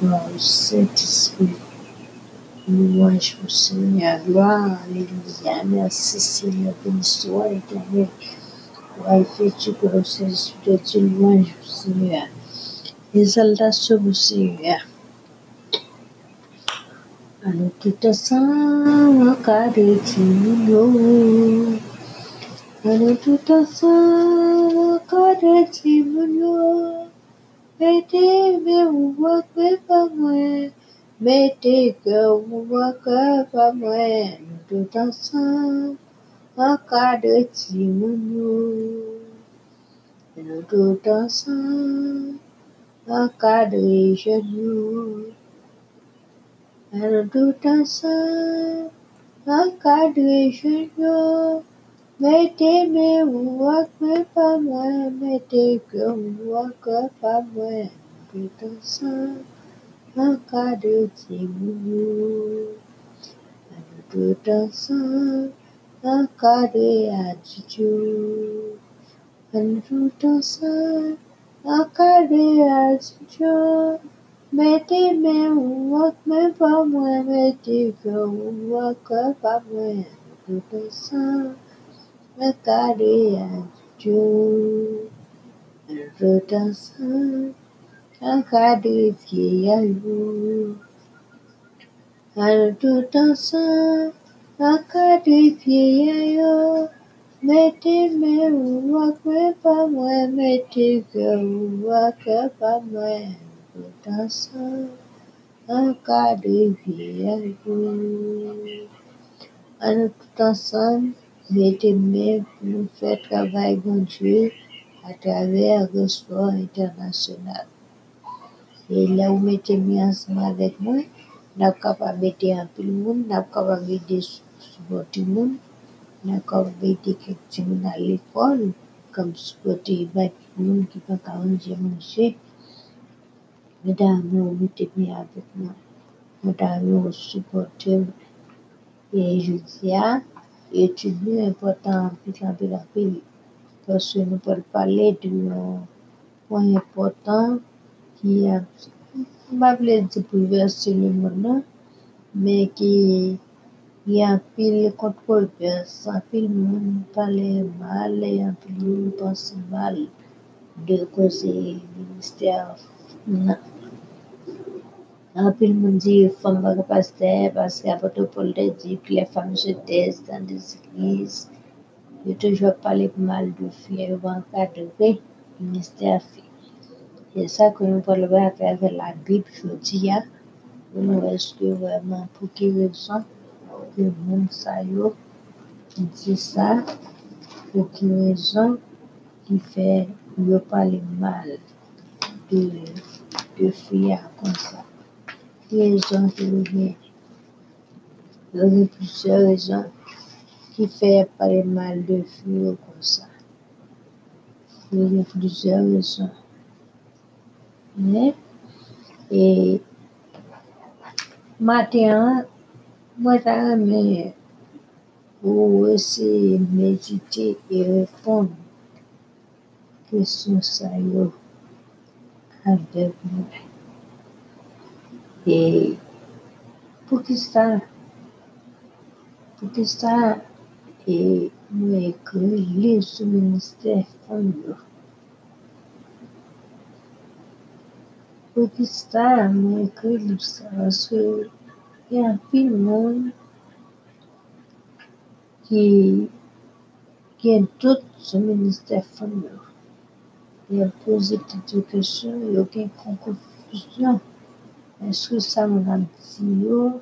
Gloire au Saint-Esprit. Louange au Seigneur. Gloire. Alléluia. Merci Seigneur. Béni soit l'éternel. Gloire effectue pour le Saint-Esprit de Dieu. Louange au Seigneur. Exaltation au Seigneur. Alo tout ensemble, cadre Mettez mes voix que pas moi. Mettez que vous voix que pas moi. Nous tout ensemble, cadre Timono. Nous tout ensemble, cadre Genoux. Nous tout ensemble, cadre Genoux. Mettez mes voix que pas moi. Mettez que vous voix que pas moi. Nous tout ensemble, cadre Timono. Nous tout ensemble, cadre Attitude. Nous tout ensemble, cadre Attitude. Mettez mes voix que pas moi. Mettez que vous voix que pas moi. Nous tout ensemble, cadre Attitude. Nous tout ensemble, cadre Vieillard. Nous tout ensemble, cadre Vieillard. Mettez mes voix que pas moi. Mettez que vous voix que pas moi. Nous tout ensemble, cadre Nous ensemble, mettez mes pour nous faire travail, à travers le sport international. Et là où mettez mis ensemble avec moi, nous de mettre un peu de monde, nous sommes capables de supporter le monde, nous de mettre quelques gens à l'école, comme supporter les gens qui ne peuvent pas manger. Mesdames, vous mettez mis avec moi. Mesdames. Et je dis, plus important, en plus en plus, parce que nous parler d'un point important qui a, pas dire bouleverser le mais qui y a pile controverse, pile monde parler mal et mal de. Monde dit femme va pas pasteur parce qu'apôtre Paul a dit que les femmes se taisent dans des églises. A toujours parlé mal de filles, vont encadrer le ministère filles. C'est ça que nous parlons à travers la Bible, je dis, nous est-ce que vraiment pour quelle raison que le monde ça dit ça, pour quelle raison qui fait yo parler mal de, de filles comme ça. Voyez. Il y a plusieurs raisons qui fait parler mal de filles comme ça. Il y a plusieurs raisons. Mais, et matin, moi, j'ai pour essayer de méditer et répondre aux questions yo avec moi. Et pour que ça, pour que ça, et moi écrit sur le ministère femme yo. Pour que ça, moi écrit ça parce que il y a un pile de monde qui, qui a tout sur le ministère femme yo. Il a posé toutes questions, il n'y a aucune confusion. Est-ce que ça m'a dit yo,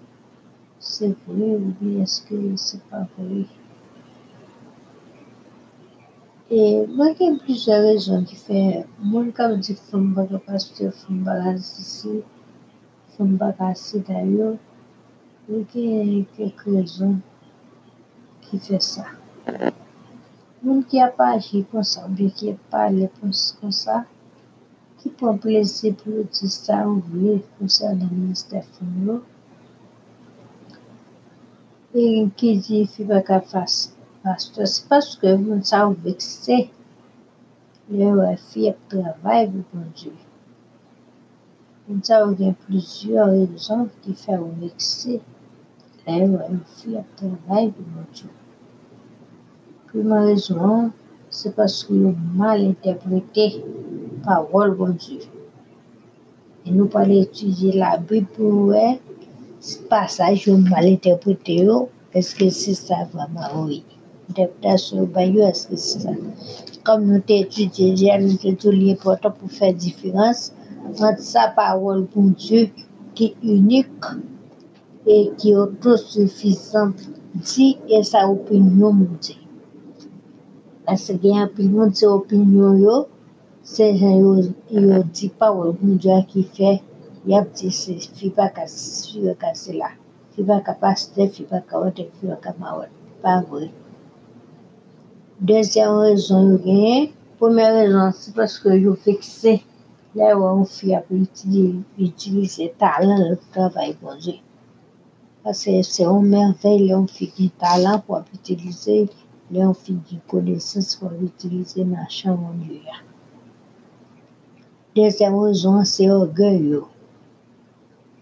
c'est vrai ou bien est-ce que c'est pas vrai? Et moi, il y a plusieurs raisons qui fait, moi, quand je dis femme baga pasteur, femme baga ici, femme baga ici d'ailleurs, il y a quelques raisons qui fait ça. Moun qui a pas agi comme ça, ou bien qui a parlé comme ça, qui prend plaisir pour dire ça ou vrai concernant le ministère femme yo, et qui dit fille baga face pasteur, c'est parce que moun ça ou vexé, le ouais fille a travail bon Dieu. Moun sa ou gen plizye rezon ki fè ou vekse lè ou an fi ap travay pou moun Diyo. Priman rezon, se paske yo mal interprete parol bon Diyo. E nou pale etudye la Bib pou wè, se pasaj yo mal interprete yo, eske se sa vama ouye. Interpretasyon ba yo eske se sa. Kom nou te etudye diyan, nou te tou liye poto pou fè difirans, ant sa parol bon Diyo ki unik e ki otosufisant di e sa opinyon moun di. Ase gen opinyon di opinyon yo, se jen yo di parol moun Diyo ki fe, yap di se fi pa ka si, fi pa ka se la. Fi pa ka pa ka wote, fi pa ka. Pa vwe. Dezyen rezon yo rezon se paske yo fikse le wè ou fi ap itilize talan le travay bon Diyo. Ase se ou merveil le ou fi ki talan pou ap itilize, le ou fi ki konesans pou ap itilize. Dezyen rezon se orgey yo.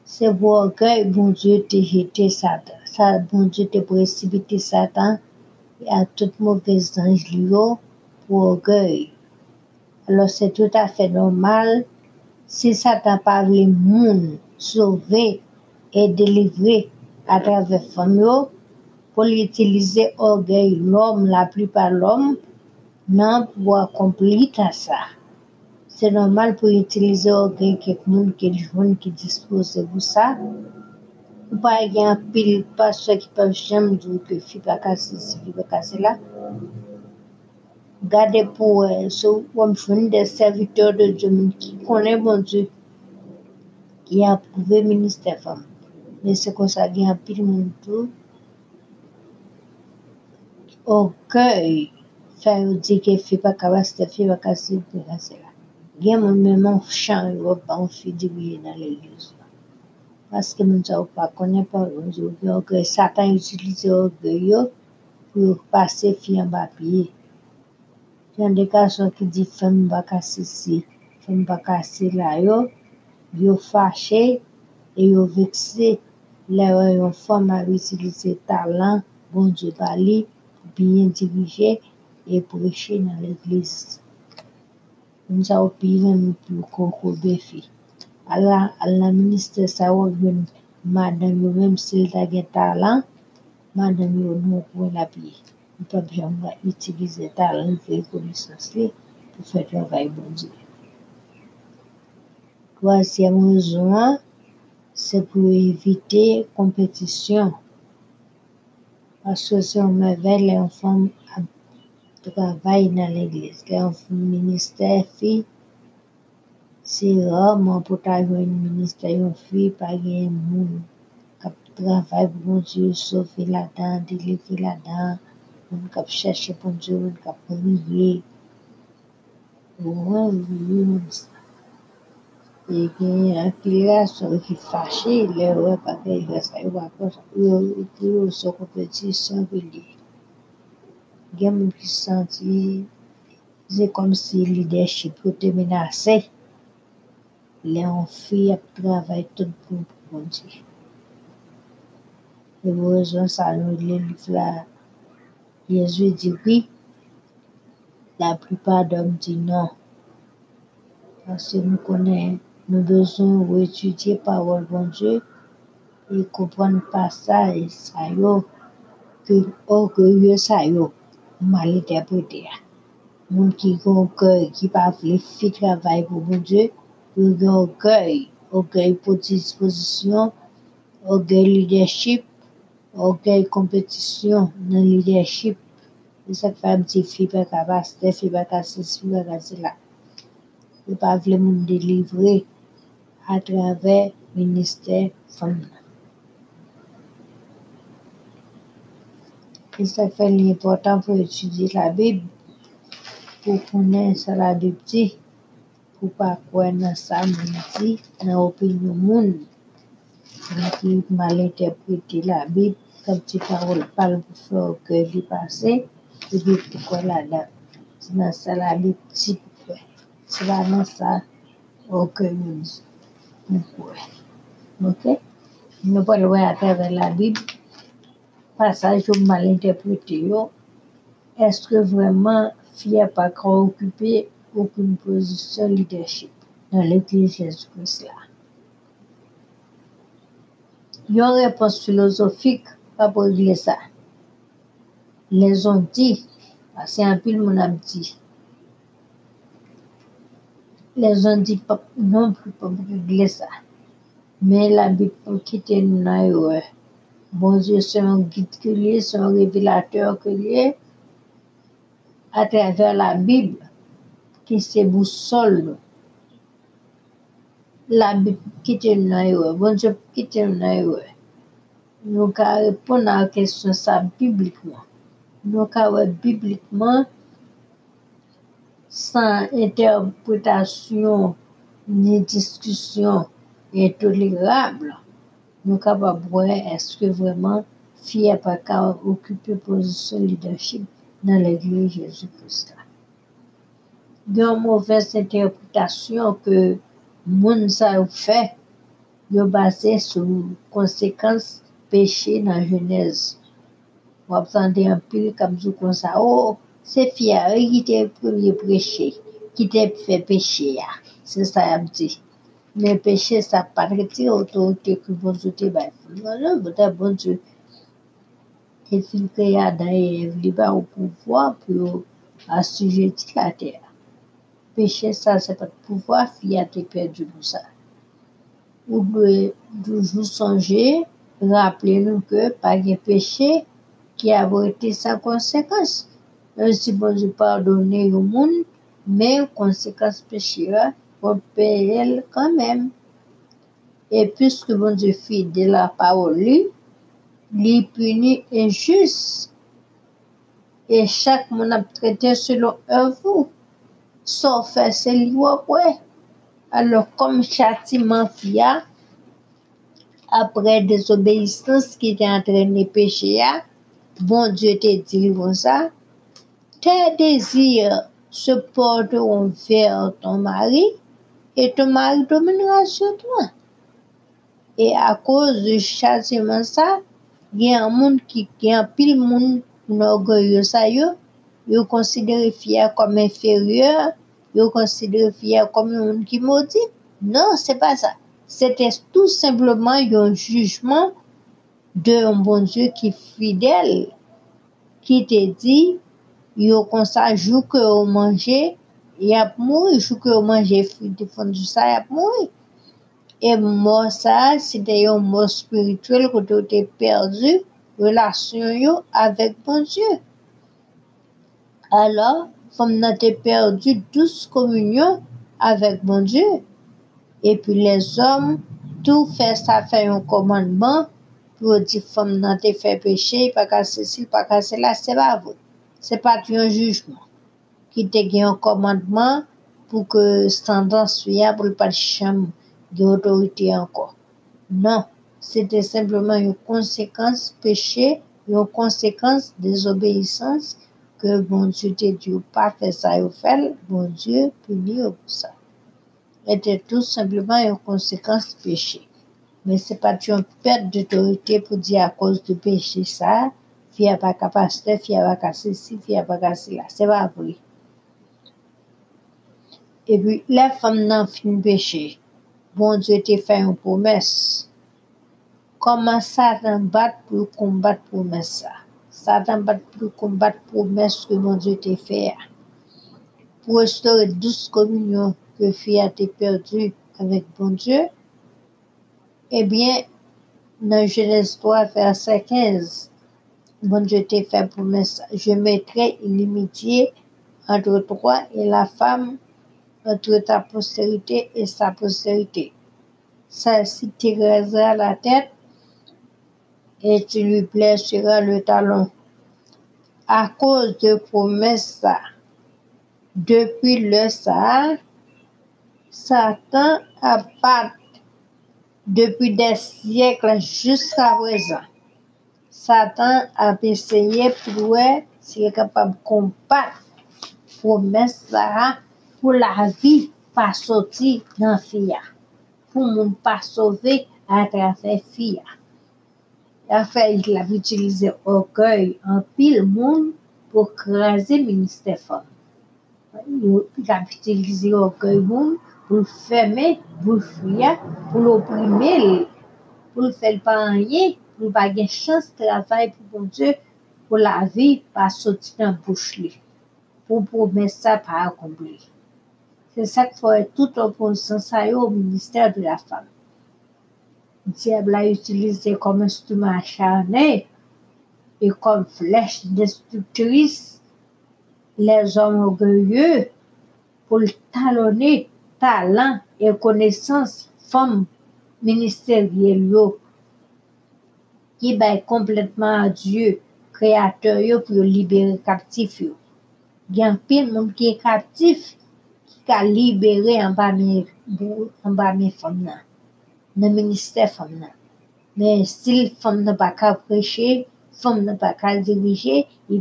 Se pou orgey, bon te jete satan. Sa bon Diyo te presibite satan a tout mouvez anj li yo pou orgey. Alors se tout afe normal, si satan pa vle moun souve e delivre a trave fom yo, pou li itilize orgey l'om, la pli pa l'om, nan pou akompli Se normal pou itilize orgey kek moun ke joun ki dispose pou sa, ou pa gen pil pa se ki pa jem dou ke fi pa kase si, fi pa kase la, gade pou sou wam chouni de serviteur de Diyo moun ki konen bon Diyo ki apouve minister fam. Men se kon sa gen apil moun tou, orkèy fè ou di ke fi pa kabaste, fi pa kase, fi pa kase la. Gen moun men moun chan yo pa ou fi diwiye nan le yoz la. Paske moun sa ou pa konen pa ou Diyo, orkèy satan utilize orkèy yo pou pase fi an bapye. Jan de kason ki di fèm bakase si, fèm bakase la yo, yo fache, e yo yon fòm a utilize talan, bon Diyo bali, pou biyen dirije, e preche nan l'eglise. Moun sa ou pi ven nou pou konko befi. Ala, ala yon madan yo menm sil da gen talan, madan yo mwa itilize talan konisans li pou fè travay bon di. Kwasyam rezon, se pou evite kompetisyon. Asyo se ou mè vè lè an fòm travay nan l'eglise. Lè an fòm minister fi, se ròman pou ta yon minister yon fi, pa gen moun kap travay bon di, sofi la dan, delifi la dan, moun kap chèche pon Diyo, moun kap priye. Moun moun moun sa. E gen apil la sou ki fache, le wè pa. Gen moun ki santi, si leadership yo te menase, le an fi ap travay tout pou pon Diyo. E sa nou le fla Yezwe di wi, la pripa dom di nan. Pase nou konen, nou bezon ou etudye parol bon Diyo, e kompon pa sa, e sa yo, ke orgeye sa yo, mali debote ya. Moun ki kon kèy, ki pa vle fi travay pou disposisyon, orgeye leadership, orgeye kompetisyon nan leadership, E sak fèm ti fi pe kabaste, fi pe kase, fi pe kase la. E pa vle moun delivre nan. E sak fèm li important pou etudye la bib, pou konen sa la bib ti, pou pa kwen nan sa moun ti, nan opinyon moun. Nan ki mal interprete la bib, kap ti parol pal pou fè ou ke li pase, Se bi pou kwa la la, se nan sa la li ti pou kwe. Se la nan sa, ou ke yon. Ok? Nous parlons à travers la Bible, passage ou mal interprété. Est-ce que vraiment FIA pas occupé aucune position leadership dans l'Église Jésus-Christ là? Une réponse philosophique par pour régler ça. Les ont dit, c'est un peu mon dit. Les ont dit pas, non plus pas pour régler ça. Mais la Bible nous dans l'erreur. Bon Dieu, c'est un guide que lui, c'est un révélateur que lui, à travers la Bible, qui se boussole. La Bible nous dans l'erreur. Bon Dieu nous dans l'erreur. Nous ka répondre à la question ça bibliquement. Nous ouais bibliquement sans interprétation ni discussion intolérable, nous capables de voir est-ce que vraiment fille pas qu'à occuper position leadership dans l'église Jésus-Christ. Il y a une mauvaise interprétation que moun ça a fait, yo basé sur conséquences péché dans la Genèse. Vous entendez un pile comme ça oh, c'est fier qui était premier prêché, qui t'a fait péché. là. C'est ça, elle me dit. Mais péché, ça n'a pas retiré l'autorité que bon Dieu t'a baillée. Non, non, bon Dieu. Et s'il et Ève, il va au pouvoir pour assujettir la terre. Péché, ça, c'est pas de pouvoir, fille a été perdu pour ça. Vous devez toujours songer, rappelez-nous que pas de péché qui a été sans conséquence. Même si bon Dieu pardonne au monde, mais conséquence péché, là, on paye quand même. Et puisque bon Dieu fit de la parole, lui, lui punit injuste. Et chaque monde a traité selon œuvre. Sauf faire lui après. Alors, comme châtiment fia, après désobéissance qui était entraîné péché, là, bon Dieu te dit ça, tes désirs se porteront vers ton mari mari dominera sur toi. Et à cause du châtiment ça, il y a un monde qui, y a un pile monde orgueilleux ça yo, yo considéré fier comme inférieur, fier comme un monde qui maudit. Non, c'est pas ça. C'était tout simplement un jugement d'un bon Dieu qui est fidèle, qui te dit, yo comme ça, jour que vous mangez, il a mouru, que vous mangez fruit de fondu ça, il a mouru. Et mort ça, c'était un mort spirituel que tu t'es perdu, relation yo avec bon Dieu. Alors, comme nous t'es perdu douce communion avec bon Dieu, et puis les hommes, tout fait ça fait un commandement pour dire femme n'a te fait péché, pas qu'à ceci, pas qu'à cela, c'est pas vrai. C'est pas un jugement. Qui te gagne un commandement pour que soit pour pas de chambre d'autorité encore. Non, c'était simplement une conséquence péché, une conséquence désobéissance que bon Dieu te dit pas faire ça ou fait, bon Dieu punit pour ça. Était tout simplement une conséquence péché. Mais c'est pas une perte d'autorité pour dire à cause du péché ça, fille pas capacité, fille pas qu'à ceci, fille pas cela. C'est pas vrai. Et puis, la femme n'a fin péché. Bon Dieu t'a fait une promesse. Comment Satan bat pour combattre promesse ça? Satan bat pour combattre promesse que bon Dieu t'a fait. Pour restaurer douce communion que fille a été perdue avec bon Dieu. Eh bien, dans Genèse 3, verset 15, bon Dieu t'a fait promesse. Je mettrai une inimitié entre toi et la femme, entre ta postérité et sa postérité. Celle-ci tirera la tête et tu lui blesseras le talon. À cause de promesse ça, depuis le ça, Satan a battu depuis des siècles jusqu'à présent. Satan a essayé pour voir s'il capable de combattre promesse pou la vi pa soti nan fiya. Pou moun pa sove atrafe fiya. La fel ki la vi utilize okoy an pil moun pou krasi minister fon. Yo pi la vi utilize okoy moun pou feme, pou fiya, pou l'oprime li. Pou l'fel pa anye, pou pa gen chans travay pou bon Diyo pou la vi pa soti nan bouch li. Pou pou men sa pa akombli. Se sak fwe tout oponsan sa yo ou Ministèr de la Femme. Diab la utilize kom instrument acharnè e kom flèche destructrice les hommes orgueilleux pou talonè talan e konesans fòm ministèryèl yo ki bay kompletman a Diyo kreatèr yo pou libere kaptif yo. Gen pil moun ki e kaptif ka libere an ba mi fom nan, nan minister fom nan. Men stil fom nan pa ka preche, fom nan pa ka dirije, i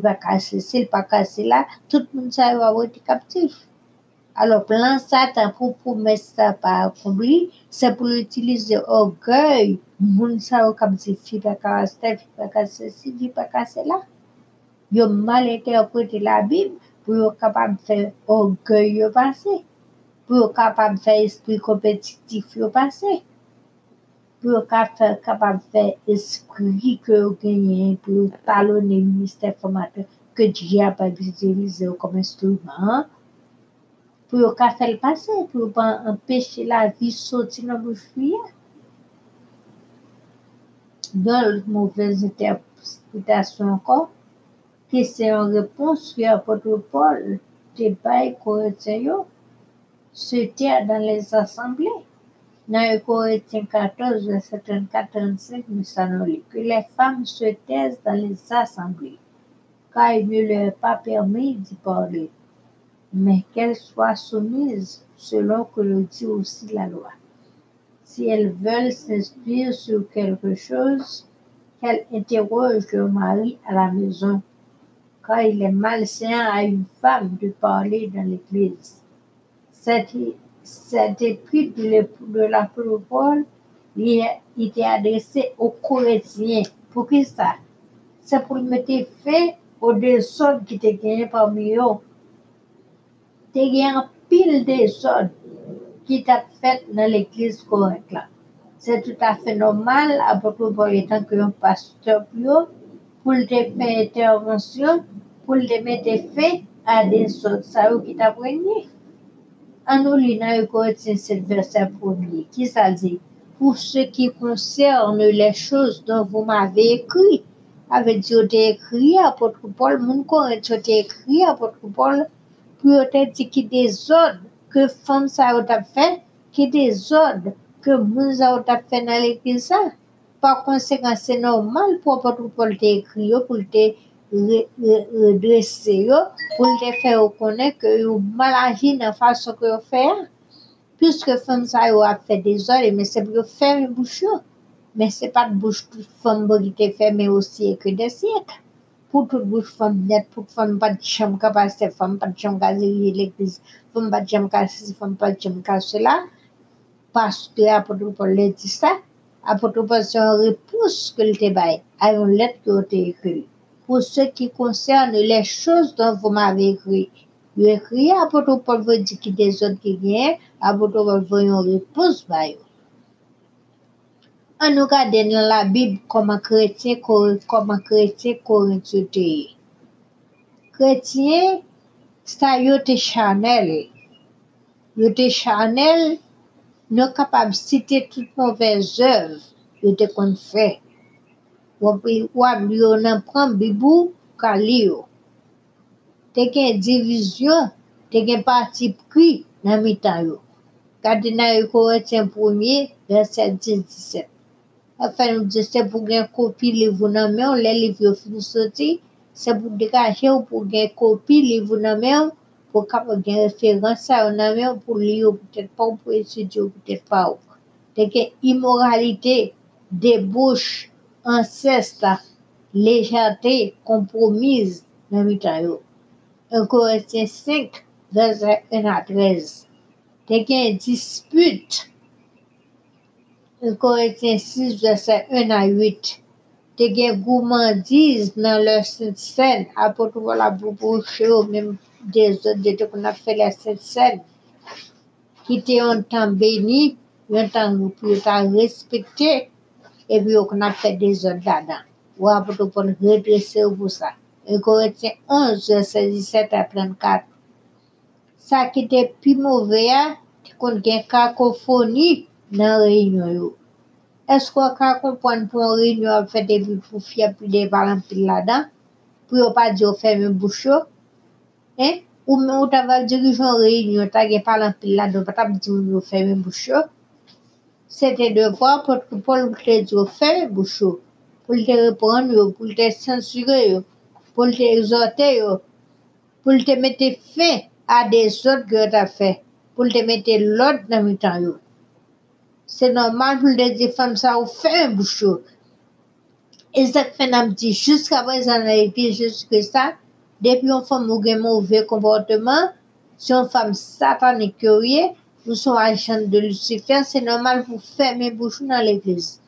se sil, pa ka se la, tout moun sa yo a wote kaptif. Alo plan sa tan pou pou mes sa pa se pou l'utilize orgueil, moun sa yo kaptif, fi pa ka aste, fi pa ka se si, fi se la. Yo mal la pou yo kapab fè orgey yo pase, pou yo kapab fè espri kompetitif yo pase, pou yo kapab fè espri ke yo genyen, pou yo talone minister formateur ke diye apab utilize yo kom instrument, pou yo kapab fè l'pase, pou yo pa empèche la vi soti nan mou fuyen. Don mouvez interpretasyon ankon, qui c'est en réponse que l'apôtre Paul débat Corinthiens se tient dans les assemblées. Dans Corinthiens 14, verset 34-35, nous allons lire que les femmes se taisent dans les assemblées, car il ne leur est pas permis d'y parler, mais qu'elles soient soumises selon que le dit aussi la loi. Si elles veulent s'inspirer sur quelque chose, qu'elles interrogent leur mari à la maison car il est malsain à une femme de parler dans l'Église. Cet, épître de l'apôtre Paul il était adressé aux Corinthiens. Pour qui ça? C'est pour mettre fin aux désordres qui étaient gagnés parmi eux. Il y a pile désordre qui t'a fait dans l'église correcte C'est tout à fait normal, apôtre Paul étant que un pasteur plus haut, pour le faire intervention pour le mettre fin à des choses ça qui t'a poigné. En nous lisant Corinthiens 7, verset 1 qui ça dit Pour ce qui concerne les choses dont vous m'avez écrit, avec Dieu écrit, apôtre Paul, mon Corinthien écrit, apôtre Paul, pour qu'il des ordres que femme ça a fait, qui des ordres que nous avons fait dans l'église. Par konsekans, se normal pou apotou pou lte ekri yo, pou lte redresse yo, pou lte fè yo konen ke yo mal agi nan fason ke yo fè ya. Piske fèm sa yo ap fè dezore, men se pou yo fèm yon bouch yo. Men se pat bouch tout fèm bo ki te fèm yo siye ke de siyek. Pou tout bouch fèm net, pou fèm pat chèm ka pase, fèm pat chèm ka ziri l'eklis, fèm pat chèm ka sisi, fèm pat chèm ka sela. Paske apotou pou lte di sa. apotopasyon repous ke lte bay a yon let ki yo te ekri. Pou se ki konserne le chos don vou ma ve ekri. Yo ekri apotopol vou di ki de zon ki gen, apotopol vou yon repous bay yo. An nou ka den yon la bib koman kretien korintyo te ye. Kretien sa yo te chanel. Yo te chanel nou kapab site tout mouvez ev yo te kon fè. Wap yo nan pran bibou ka li yo. Te gen divizyon, te gen pati pri nan mitan yo. Kade nan yo koretien pounye, verset 10-17. Afen nou di se pou gen kopi livou nan men, le livyo fin soti, se pou dekaje ou pou gen kopi livou nan men, pou kap gen referans sa ou nan men pou li ou pou tèt pa ou pou etudi ou pou tèt pa ou. Te gen imoralite, debouche, ansesta, lejate, kompromise nan mitan yo. En Korintien 5, verset 1 a 13. Te gen dispute. En Korintien 6, verset 1 a 8. Te gen gourmandise nan lòs sen, apotou wala pou pou chè ou menm. des autres qu'on a fait la scène qui était un temps béni, un temps où tu respecté, et puis on a fait des autres là-dedans. Ou après, on peut redresser pour ça. Et Corinthiens 11, 17 à 34. Ça qui était plus mauvais, c'est qu'on a une cacophonie dans la réunion. Est-ce qu'on a compris pour une réunion, on fait des pour faire plus des parents là-dedans, pour ne pas dire fermer bouchon? Ou men ou ta va dirijon reynyon ta gen palan pil la dan, pa ta bi di yo fèmè boucho, se te devwa pou pou te di yo fèmè boucho, pou te repon yo, pou te sensure yo, pou te exote yo, pou te mette fè à des autres que tu as fait pour te mettre l'autre dans le temps. C'est normal pour te dire femme ça ou fait un bouchon. Et ça fait un petit jusqu'à présent dans l'église jusque ça, depuis une femme ou un mauvais comportement, si une femme satanique curieuse, ou son agent de Lucifer, c'est normal pour fermer bouchon dans l'église.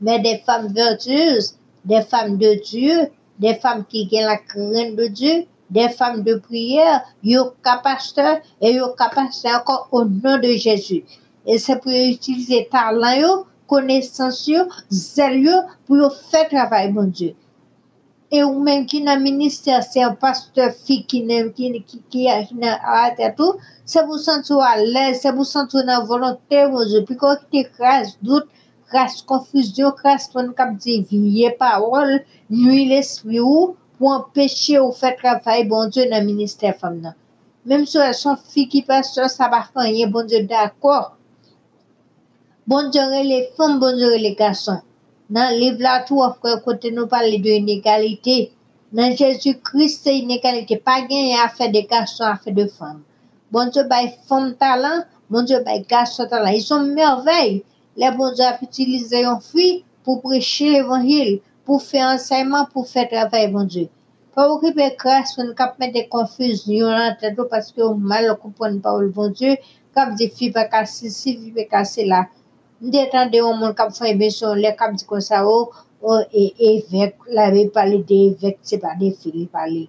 Mais des femmes vertueuses, des femmes de Dieu, des femmes qui ont la crainte de Dieu, des femmes de prière, yo pasteur et yo pasteur encore au nom de Jésus. Et c'est pour utiliser talent connaissance zèle pour faire travail, mon Dieu. eu mesmo que na ministração, o pastor fique, né, que, que, que na até tu, se você sou alegre, se você sou na voluntário, porque o que te cras dúvida, cras confusão, cras quando cap de vier parole, nuil esprit ou pour empêcher ou faire travail bon Dieu dans ministère femme là. Même si elles sont filles qui pasteur, ça va rien, bon Dieu d'accord. Bon Dieu les femmes, bon Dieu les garçons. Dans le livre là, tout, après, côté nous de inégalité. Dans Jésus-Christ, c'est inégalité. Pas gagné à faire des garçons, à faire de femmes. Bon Dieu, bah, femmes talent, bon Dieu, bah, garçons talent. Ils sont merveilles. Les bon Dieu a utilisé fille pour prêcher l'évangile, pour faire enseignement, pour faire travail, bon Dieu. Pas occuper grâce, on cap mettre des confusions dans la tête parce que on mal comprendre parole, bon Dieu. Cap dit fille pas casser ci, fille pas Mde tande yon moun kap fay beson, le kap di kon sa ou, ou e evek, la ve pale de evek, se pa de fili pale.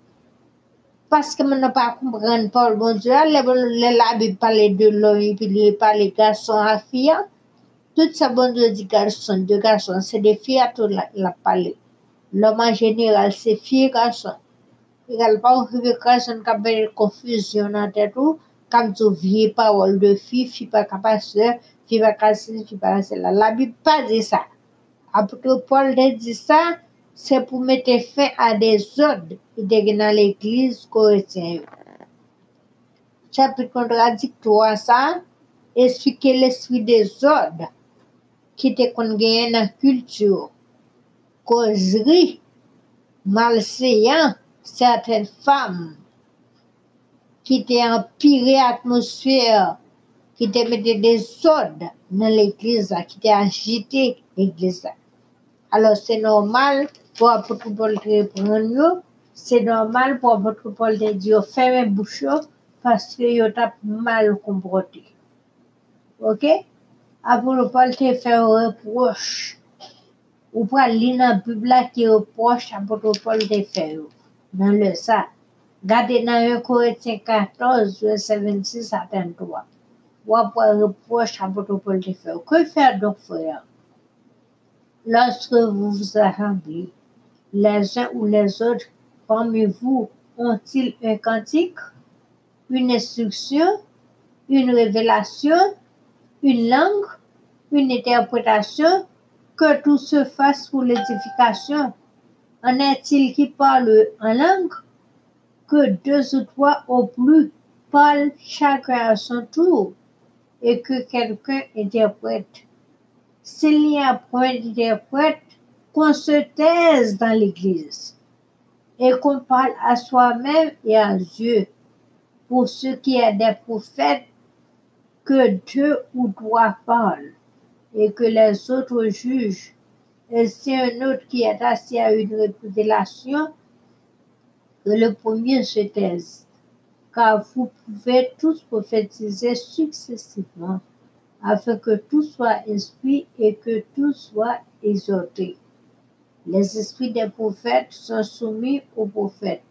Paske mwen nan pa kompren Paul Bonjour, le, bon, le la bi pale de lori, e pi li pale garson a fiyan, tout sa Bonjour di garson, de garson, se de fiyan tou la, la pale. Loman general, se fiyan garson. I gal pa ou fiyan garson kap bel konfuzyon nan tetou, kam tou vie pa wol de fi, fi pa kapaseur, casser, là. La Bible pas dit ça. Après que Paul dit ça, c'est pour mettre fin à des ordres qui étaient dans l'église chrétienne. Chapitre contradictoire ça, expliquer l'esprit des ordres qui était gagne dans la culture. Causerie, malséant certaines femmes qui étaient empiré l'atmosphère, qui étaient mettre des ordres dans l'église, qui étaient agité l'église. Alors c'est normal pour apôtre Paul de reprendre nous, c'est normal pour apôtre Paul de dire fermez bouche parce que yo t'a mal comporté. OK? Apôtre Paul te fait un reproche. Ou pour lire dans la qui reproche apôtre Paul te fait yo. dans le ça. Regardez dans 1 Corinthiens 14, verset 26 à 33. Apôtre Paul te fait. Que faire donc, frère? Lorsque vous vous assemblez, les uns ou les autres parmi vous ont-ils un cantique, une instruction, une révélation, une langue, une interprétation, que tout se fasse pour l'édification. En est-il qui parle en langue, que deux ou trois au plus parlent chacun à son tour, et que quelqu'un interprète. S'il n'y a point d'interprète, qu'on se taise dans l'Église et qu'on parle à soi-même et à Dieu. Pour ce qui est des prophètes, que deux ou trois parlent et que les autres jugent. Et si un autre qui est assis à une révélation, que le premier se taise. Car vous pouvez tous prophétiser successivement afin que tout soit esprit et que tout soit exhorté. Les esprits des prophètes sont soumis aux prophètes,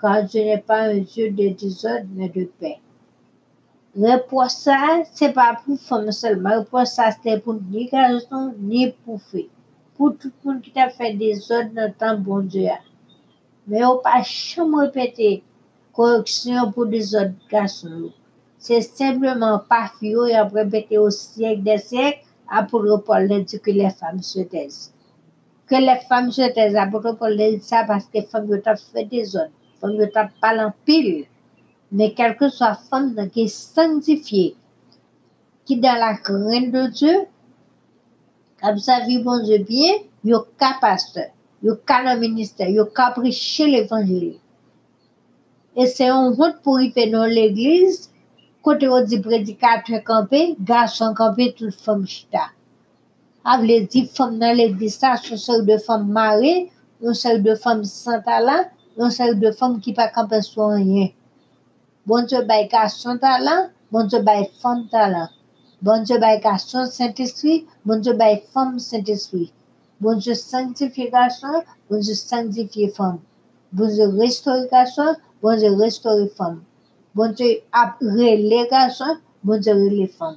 car je n'ai pas un Dieu de désordre, mais de paix. Repos ça, c'est pas pour femmes seulement. Repos ça, c'était pour ni garçon, ni pour filles. Pour tout le monde qui t'a fait des ordres dans bon Dieu. Mais on pas jamais répéter correction pour des autres garçons. C'est simplement pas et après répéter au siècle des siècles, apôtre Paul dit que les femmes se taisent. Que les femmes se taisent, apôtre Paul dit ça parce que les femmes ont fait des ordres. Les femmes ont parlé en pile. Mais quelle que soit la femme qui est sanctifiée, qui dans la crainte de Dieu, comme ça vit bon Dieu bien, il y a qu'un pasteur, il y a ministère, il a qu'à l'évangile. Et c'est un honte pour y faire dans l'église, côté on dit prédicateur campé, garçon campé, toute femme chita. Avec dit femmes dans l'église, ça, ce sont de femmes mariées, une seule de femmes sans talent, une seule de femmes qui pas camper sur rien. Bon Dieu bay garçon talent, bon Dieu bay femme talent. Bon Dieu bay garçon Saint-Esprit, bon Dieu bay femme Saint-Esprit. Bon Dieu sanctifie garçon, bon Dieu sanctifie femme. Bon Dieu restaure garçon, bon Dieu restaure femme. Bon Dieu a relé garçon, bon Dieu relé femme.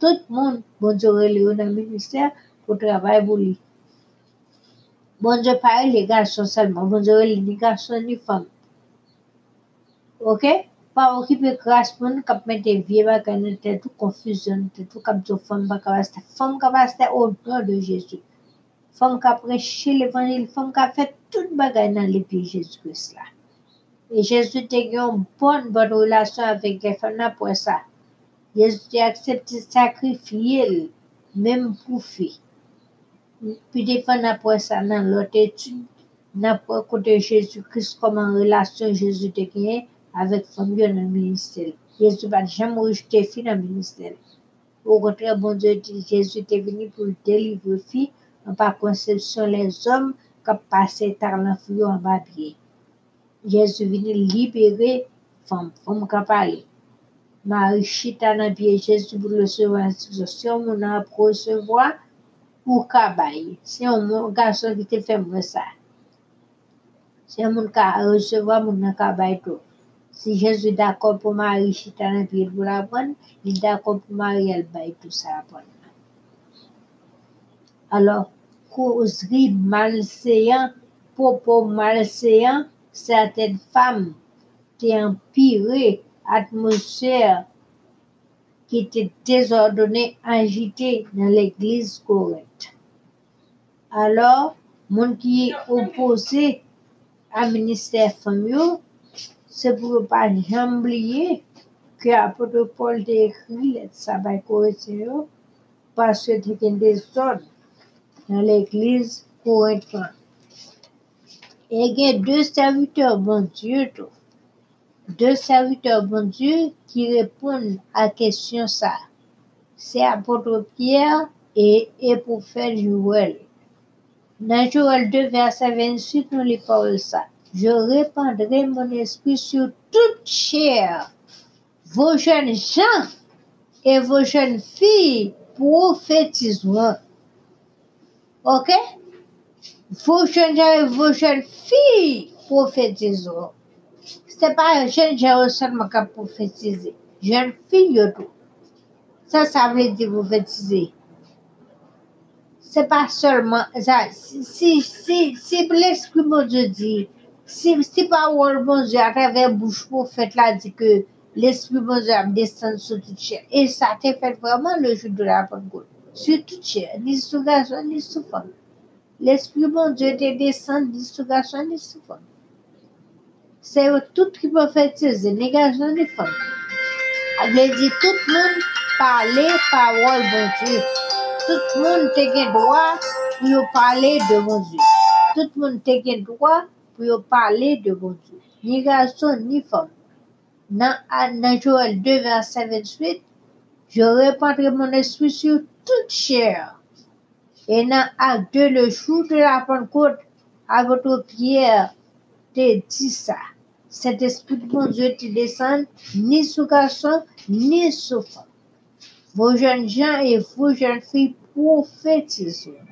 Tout le monde, bon Dieu relé dans le ministère pour travailler pour lui. Bon Dieu pas les garçons seulement, bon Dieu relé ni garçons ni femmes. Ok? Tout comme tout femme, pas capable, femme capable, au nom de Jésus. Femme qui a prêché l'évangile, femme a fait toute bagaille dans les pieds de Jésus-Christ. Et Jésus a eu une bonne, relation avec les femmes après ça. Jésus a accepté de sacrifier, même pour filles. Puis des fois après ça, dans l'autre étude, n'a côté Jésus-Christ, comment relation Jésus a gagné avec femme dans le ministère. Jésus n'a jamais rejeté fille dans le ministère. Jésus est venu pour délivrer fille, en par conception les hommes qui passé par l'enfant en bas pied. Jésus est venu libérer femme, femme qui a parlé. Marie chita pour recevoir ou cabaye. C'est un garçon qui te fait moi ça. C'est un monde qui a recevoir mon cabaye tout. Si Jésus est d'accord pour Marie chita la pour Marie elle baille tout causerie malséant, propos malséant, certaines femmes qui empiré atmosphère qui était désordonnée, agitée dans l'église correcte. Alors, mon qui est opposé à ministère famille, c'est pour pas oublier que l'apôtre Paul a écrit les sabbats parce que c'était des ordres dans l'église correctement. Et il y a deux serviteurs, bon Dieu, deux serviteurs, bon Dieu, qui répondent à la question ça. C'est apôtre Pierre et, et prophète Joël. Dans Joël 2, verset 28, nous les parlons ça. Je répandrai mon esprit sur toute chair. Vos jeunes gens et vos jeunes filles prophétiseront. OK? Vos jeunes vos jeunes filles prophétiseront. C'est pas un jeune seulement qui a prophétisé. Jeune fille, tout. Ça, ça veut dire prophétiser. C'est pas seulement ça. Si, si, si, l'Esprit mon Dieu dit, si, si parole mon Dieu à travers bouche prophète là dit que l'Esprit mon Dieu descend sur toute chair. Et ça t'est fait vraiment le jour de la Pentecôte. Sur toute chair, ni sur garçon, ni sur femme. L'Esprit mon Dieu te descend sur garçon, ni sur femme. C'est tout qui prophétise, ni garçon, ni femme. Elle dit tout le monde parler parole bon Dieu. Tout le monde te droit pour parler de mon Dieu. Tout le monde te droit pour parler de mon Dieu. Ni garçon, ni femme. Dans, Joël 2, verset 28, je répandrai mon esprit sur toute chair. Et dans acte 2, le jour de la Pentecôte, à votre pierre, te dit ça. Cet esprit de bon Dieu te descend, ni sous garçon, ni sous femme. Vos jeunes gens et vos jeunes filles prophétisent.